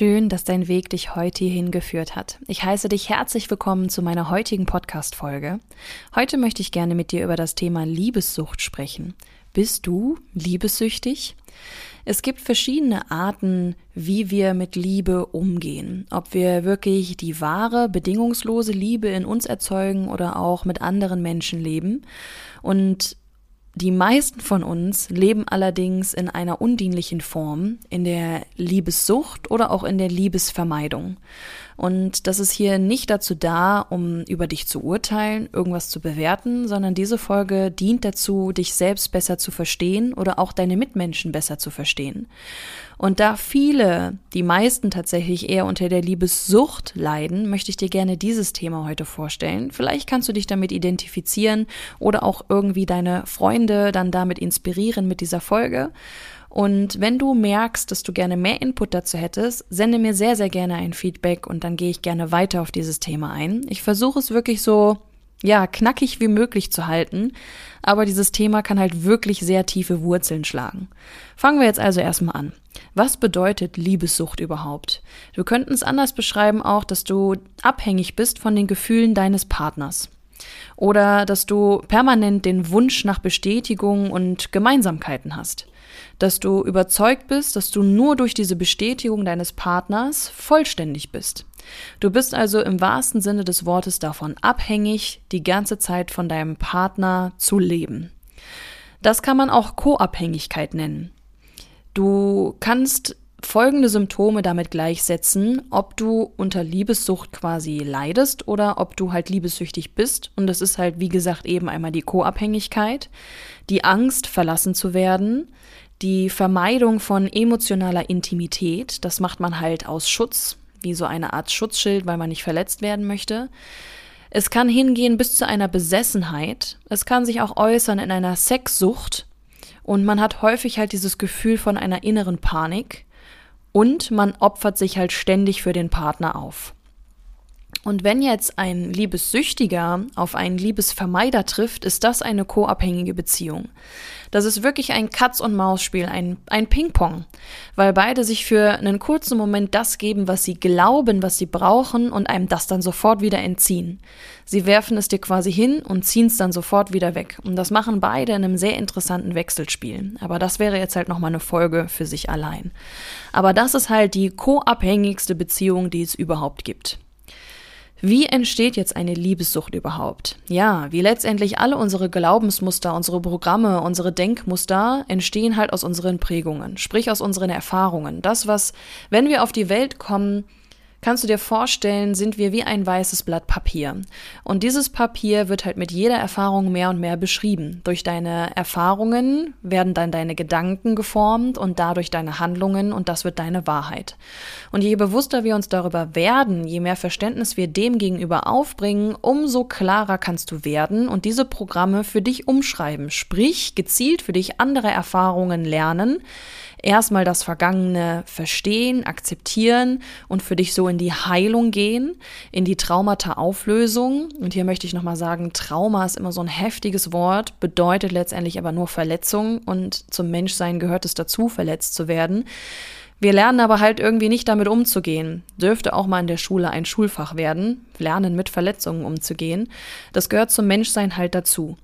Schön, dass dein Weg dich heute hierhin geführt hat. Ich heiße dich herzlich willkommen zu meiner heutigen Podcast-Folge. Heute möchte ich gerne mit dir über das Thema Liebessucht sprechen. Bist du liebessüchtig? Es gibt verschiedene Arten, wie wir mit Liebe umgehen. Ob wir wirklich die wahre, bedingungslose Liebe in uns erzeugen oder auch mit anderen Menschen leben. Und die meisten von uns leben allerdings in einer undienlichen Form, in der Liebessucht oder auch in der Liebesvermeidung. Und das ist hier nicht dazu da, um über dich zu urteilen, irgendwas zu bewerten, sondern diese Folge dient dazu, dich selbst besser zu verstehen oder auch deine Mitmenschen besser zu verstehen. Und da viele, die meisten tatsächlich eher unter der Liebessucht leiden, möchte ich dir gerne dieses Thema heute vorstellen. Vielleicht kannst du dich damit identifizieren oder auch irgendwie deine Freunde dann damit inspirieren mit dieser Folge. Und wenn du merkst, dass du gerne mehr Input dazu hättest, sende mir sehr, sehr gerne ein Feedback und dann gehe ich gerne weiter auf dieses Thema ein. Ich versuche es wirklich so, ja, knackig wie möglich zu halten, aber dieses Thema kann halt wirklich sehr tiefe Wurzeln schlagen. Fangen wir jetzt also erstmal an. Was bedeutet Liebessucht überhaupt? Wir könnten es anders beschreiben auch, dass du abhängig bist von den Gefühlen deines Partners. Oder dass du permanent den Wunsch nach Bestätigung und Gemeinsamkeiten hast dass du überzeugt bist, dass du nur durch diese Bestätigung deines Partners vollständig bist. Du bist also im wahrsten Sinne des Wortes davon abhängig, die ganze Zeit von deinem Partner zu leben. Das kann man auch Co-Abhängigkeit nennen. Du kannst folgende Symptome damit gleichsetzen, ob du unter Liebessucht quasi leidest oder ob du halt liebessüchtig bist. Und das ist halt, wie gesagt, eben einmal die Co-Abhängigkeit, die Angst, verlassen zu werden, die Vermeidung von emotionaler Intimität, das macht man halt aus Schutz, wie so eine Art Schutzschild, weil man nicht verletzt werden möchte. Es kann hingehen bis zu einer Besessenheit. Es kann sich auch äußern in einer Sexsucht. Und man hat häufig halt dieses Gefühl von einer inneren Panik. Und man opfert sich halt ständig für den Partner auf. Und wenn jetzt ein Liebessüchtiger auf einen Liebesvermeider trifft, ist das eine co-abhängige Beziehung. Das ist wirklich ein Katz-und-Maus-Spiel, ein, ein Ping-Pong, weil beide sich für einen kurzen Moment das geben, was sie glauben, was sie brauchen und einem das dann sofort wieder entziehen. Sie werfen es dir quasi hin und ziehen es dann sofort wieder weg. Und das machen beide in einem sehr interessanten Wechselspiel. Aber das wäre jetzt halt nochmal eine Folge für sich allein. Aber das ist halt die co-abhängigste Beziehung, die es überhaupt gibt. Wie entsteht jetzt eine Liebessucht überhaupt? Ja, wie letztendlich alle unsere Glaubensmuster, unsere Programme, unsere Denkmuster entstehen halt aus unseren Prägungen, sprich aus unseren Erfahrungen. Das, was, wenn wir auf die Welt kommen, kannst du dir vorstellen, sind wir wie ein weißes Blatt Papier. Und dieses Papier wird halt mit jeder Erfahrung mehr und mehr beschrieben. Durch deine Erfahrungen werden dann deine Gedanken geformt und dadurch deine Handlungen und das wird deine Wahrheit. Und je bewusster wir uns darüber werden, je mehr Verständnis wir dem gegenüber aufbringen, umso klarer kannst du werden und diese Programme für dich umschreiben. Sprich, gezielt für dich andere Erfahrungen lernen, erstmal das Vergangene verstehen, akzeptieren und für dich so in die Heilung gehen, in die Traumata-Auflösung. Und hier möchte ich nochmal sagen, Trauma ist immer so ein heftiges Wort, bedeutet letztendlich aber nur Verletzung und zum Menschsein gehört es dazu, verletzt zu werden. Wir lernen aber halt irgendwie nicht damit umzugehen. Dürfte auch mal in der Schule ein Schulfach werden, lernen mit Verletzungen umzugehen. Das gehört zum Menschsein halt dazu.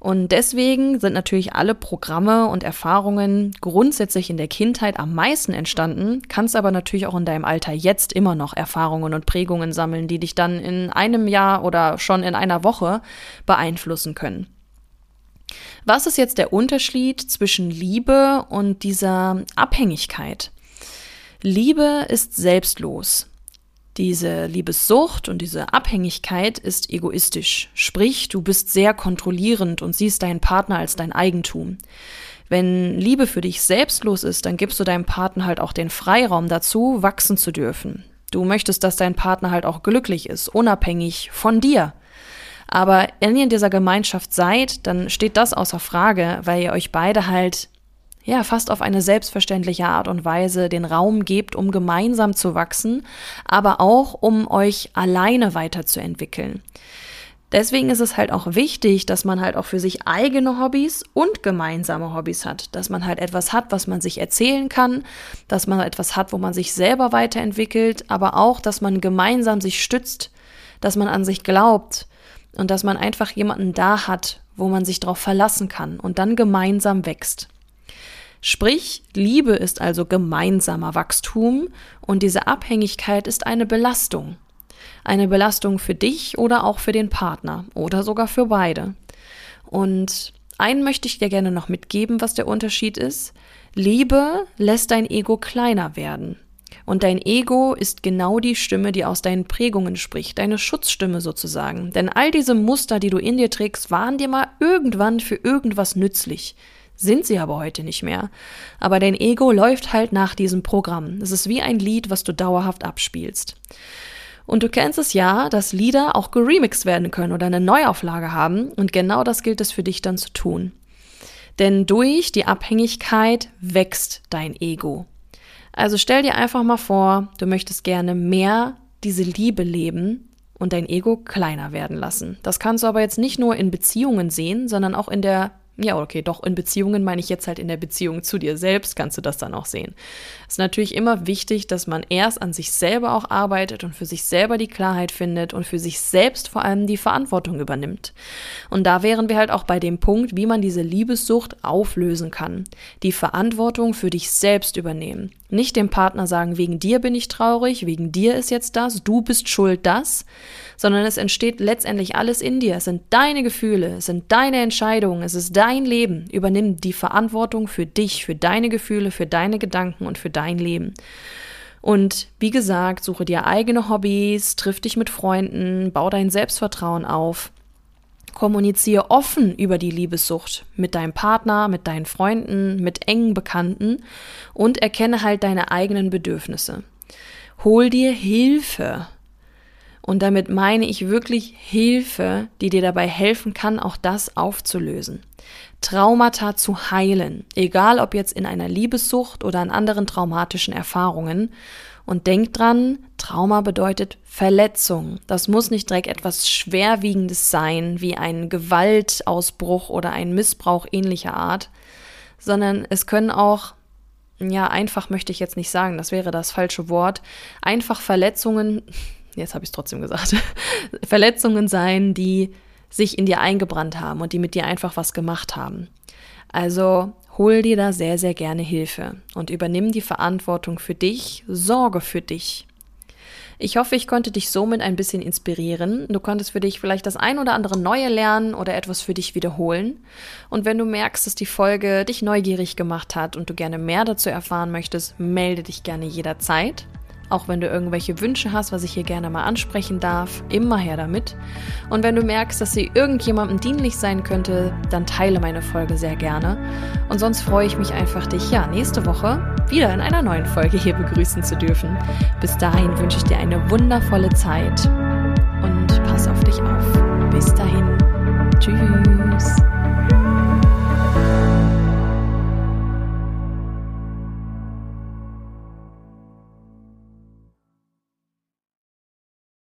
Und deswegen sind natürlich alle Programme und Erfahrungen grundsätzlich in der Kindheit am meisten entstanden, kannst aber natürlich auch in deinem Alter jetzt immer noch Erfahrungen und Prägungen sammeln, die dich dann in einem Jahr oder schon in einer Woche beeinflussen können. Was ist jetzt der Unterschied zwischen Liebe und dieser Abhängigkeit? Liebe ist selbstlos. Diese Liebessucht und diese Abhängigkeit ist egoistisch. Sprich, du bist sehr kontrollierend und siehst deinen Partner als dein Eigentum. Wenn Liebe für dich selbstlos ist, dann gibst du deinem Partner halt auch den Freiraum dazu, wachsen zu dürfen. Du möchtest, dass dein Partner halt auch glücklich ist, unabhängig von dir. Aber wenn ihr in dieser Gemeinschaft seid, dann steht das außer Frage, weil ihr euch beide halt ja, fast auf eine selbstverständliche Art und Weise den Raum gebt, um gemeinsam zu wachsen, aber auch um euch alleine weiterzuentwickeln. Deswegen ist es halt auch wichtig, dass man halt auch für sich eigene Hobbys und gemeinsame Hobbys hat. Dass man halt etwas hat, was man sich erzählen kann, dass man etwas hat, wo man sich selber weiterentwickelt, aber auch, dass man gemeinsam sich stützt, dass man an sich glaubt und dass man einfach jemanden da hat, wo man sich darauf verlassen kann und dann gemeinsam wächst. Sprich, Liebe ist also gemeinsamer Wachstum und diese Abhängigkeit ist eine Belastung. Eine Belastung für dich oder auch für den Partner oder sogar für beide. Und einen möchte ich dir gerne noch mitgeben, was der Unterschied ist. Liebe lässt dein Ego kleiner werden. Und dein Ego ist genau die Stimme, die aus deinen Prägungen spricht, deine Schutzstimme sozusagen. Denn all diese Muster, die du in dir trägst, waren dir mal irgendwann für irgendwas nützlich sind sie aber heute nicht mehr. Aber dein Ego läuft halt nach diesem Programm. Es ist wie ein Lied, was du dauerhaft abspielst. Und du kennst es ja, dass Lieder auch geremixed werden können oder eine Neuauflage haben. Und genau das gilt es für dich dann zu tun. Denn durch die Abhängigkeit wächst dein Ego. Also stell dir einfach mal vor, du möchtest gerne mehr diese Liebe leben und dein Ego kleiner werden lassen. Das kannst du aber jetzt nicht nur in Beziehungen sehen, sondern auch in der ja, okay, doch in Beziehungen meine ich jetzt halt in der Beziehung zu dir selbst, kannst du das dann auch sehen. Es ist natürlich immer wichtig, dass man erst an sich selber auch arbeitet und für sich selber die Klarheit findet und für sich selbst vor allem die Verantwortung übernimmt. Und da wären wir halt auch bei dem Punkt, wie man diese Liebessucht auflösen kann. Die Verantwortung für dich selbst übernehmen. Nicht dem Partner sagen, wegen dir bin ich traurig, wegen dir ist jetzt das, du bist schuld das, sondern es entsteht letztendlich alles in dir. Es sind deine Gefühle, es sind deine Entscheidungen, es ist dein Leben. Übernimm die Verantwortung für dich, für deine Gefühle, für deine Gedanken und für dein Leben. Und wie gesagt, suche dir eigene Hobbys, triff dich mit Freunden, bau dein Selbstvertrauen auf. Kommuniziere offen über die Liebessucht mit deinem Partner, mit deinen Freunden, mit engen Bekannten und erkenne halt deine eigenen Bedürfnisse. Hol dir Hilfe. Und damit meine ich wirklich Hilfe, die dir dabei helfen kann, auch das aufzulösen. Traumata zu heilen, egal ob jetzt in einer Liebessucht oder an anderen traumatischen Erfahrungen. Und denk dran, Trauma bedeutet Verletzung. Das muss nicht direkt etwas Schwerwiegendes sein, wie ein Gewaltausbruch oder ein Missbrauch ähnlicher Art, sondern es können auch ja, einfach möchte ich jetzt nicht sagen, das wäre das falsche Wort. Einfach Verletzungen jetzt habe ich es trotzdem gesagt, Verletzungen sein, die sich in dir eingebrannt haben und die mit dir einfach was gemacht haben. Also hol dir da sehr, sehr gerne Hilfe und übernimm die Verantwortung für dich, sorge für dich. Ich hoffe, ich konnte dich somit ein bisschen inspirieren. Du konntest für dich vielleicht das ein oder andere Neue lernen oder etwas für dich wiederholen. Und wenn du merkst, dass die Folge dich neugierig gemacht hat und du gerne mehr dazu erfahren möchtest, melde dich gerne jederzeit. Auch wenn du irgendwelche Wünsche hast, was ich hier gerne mal ansprechen darf, immer her damit. Und wenn du merkst, dass sie irgendjemandem dienlich sein könnte, dann teile meine Folge sehr gerne. Und sonst freue ich mich einfach, dich ja nächste Woche wieder in einer neuen Folge hier begrüßen zu dürfen. Bis dahin wünsche ich dir eine wundervolle Zeit und pass auf dich auf. Bis dahin. Tschüss.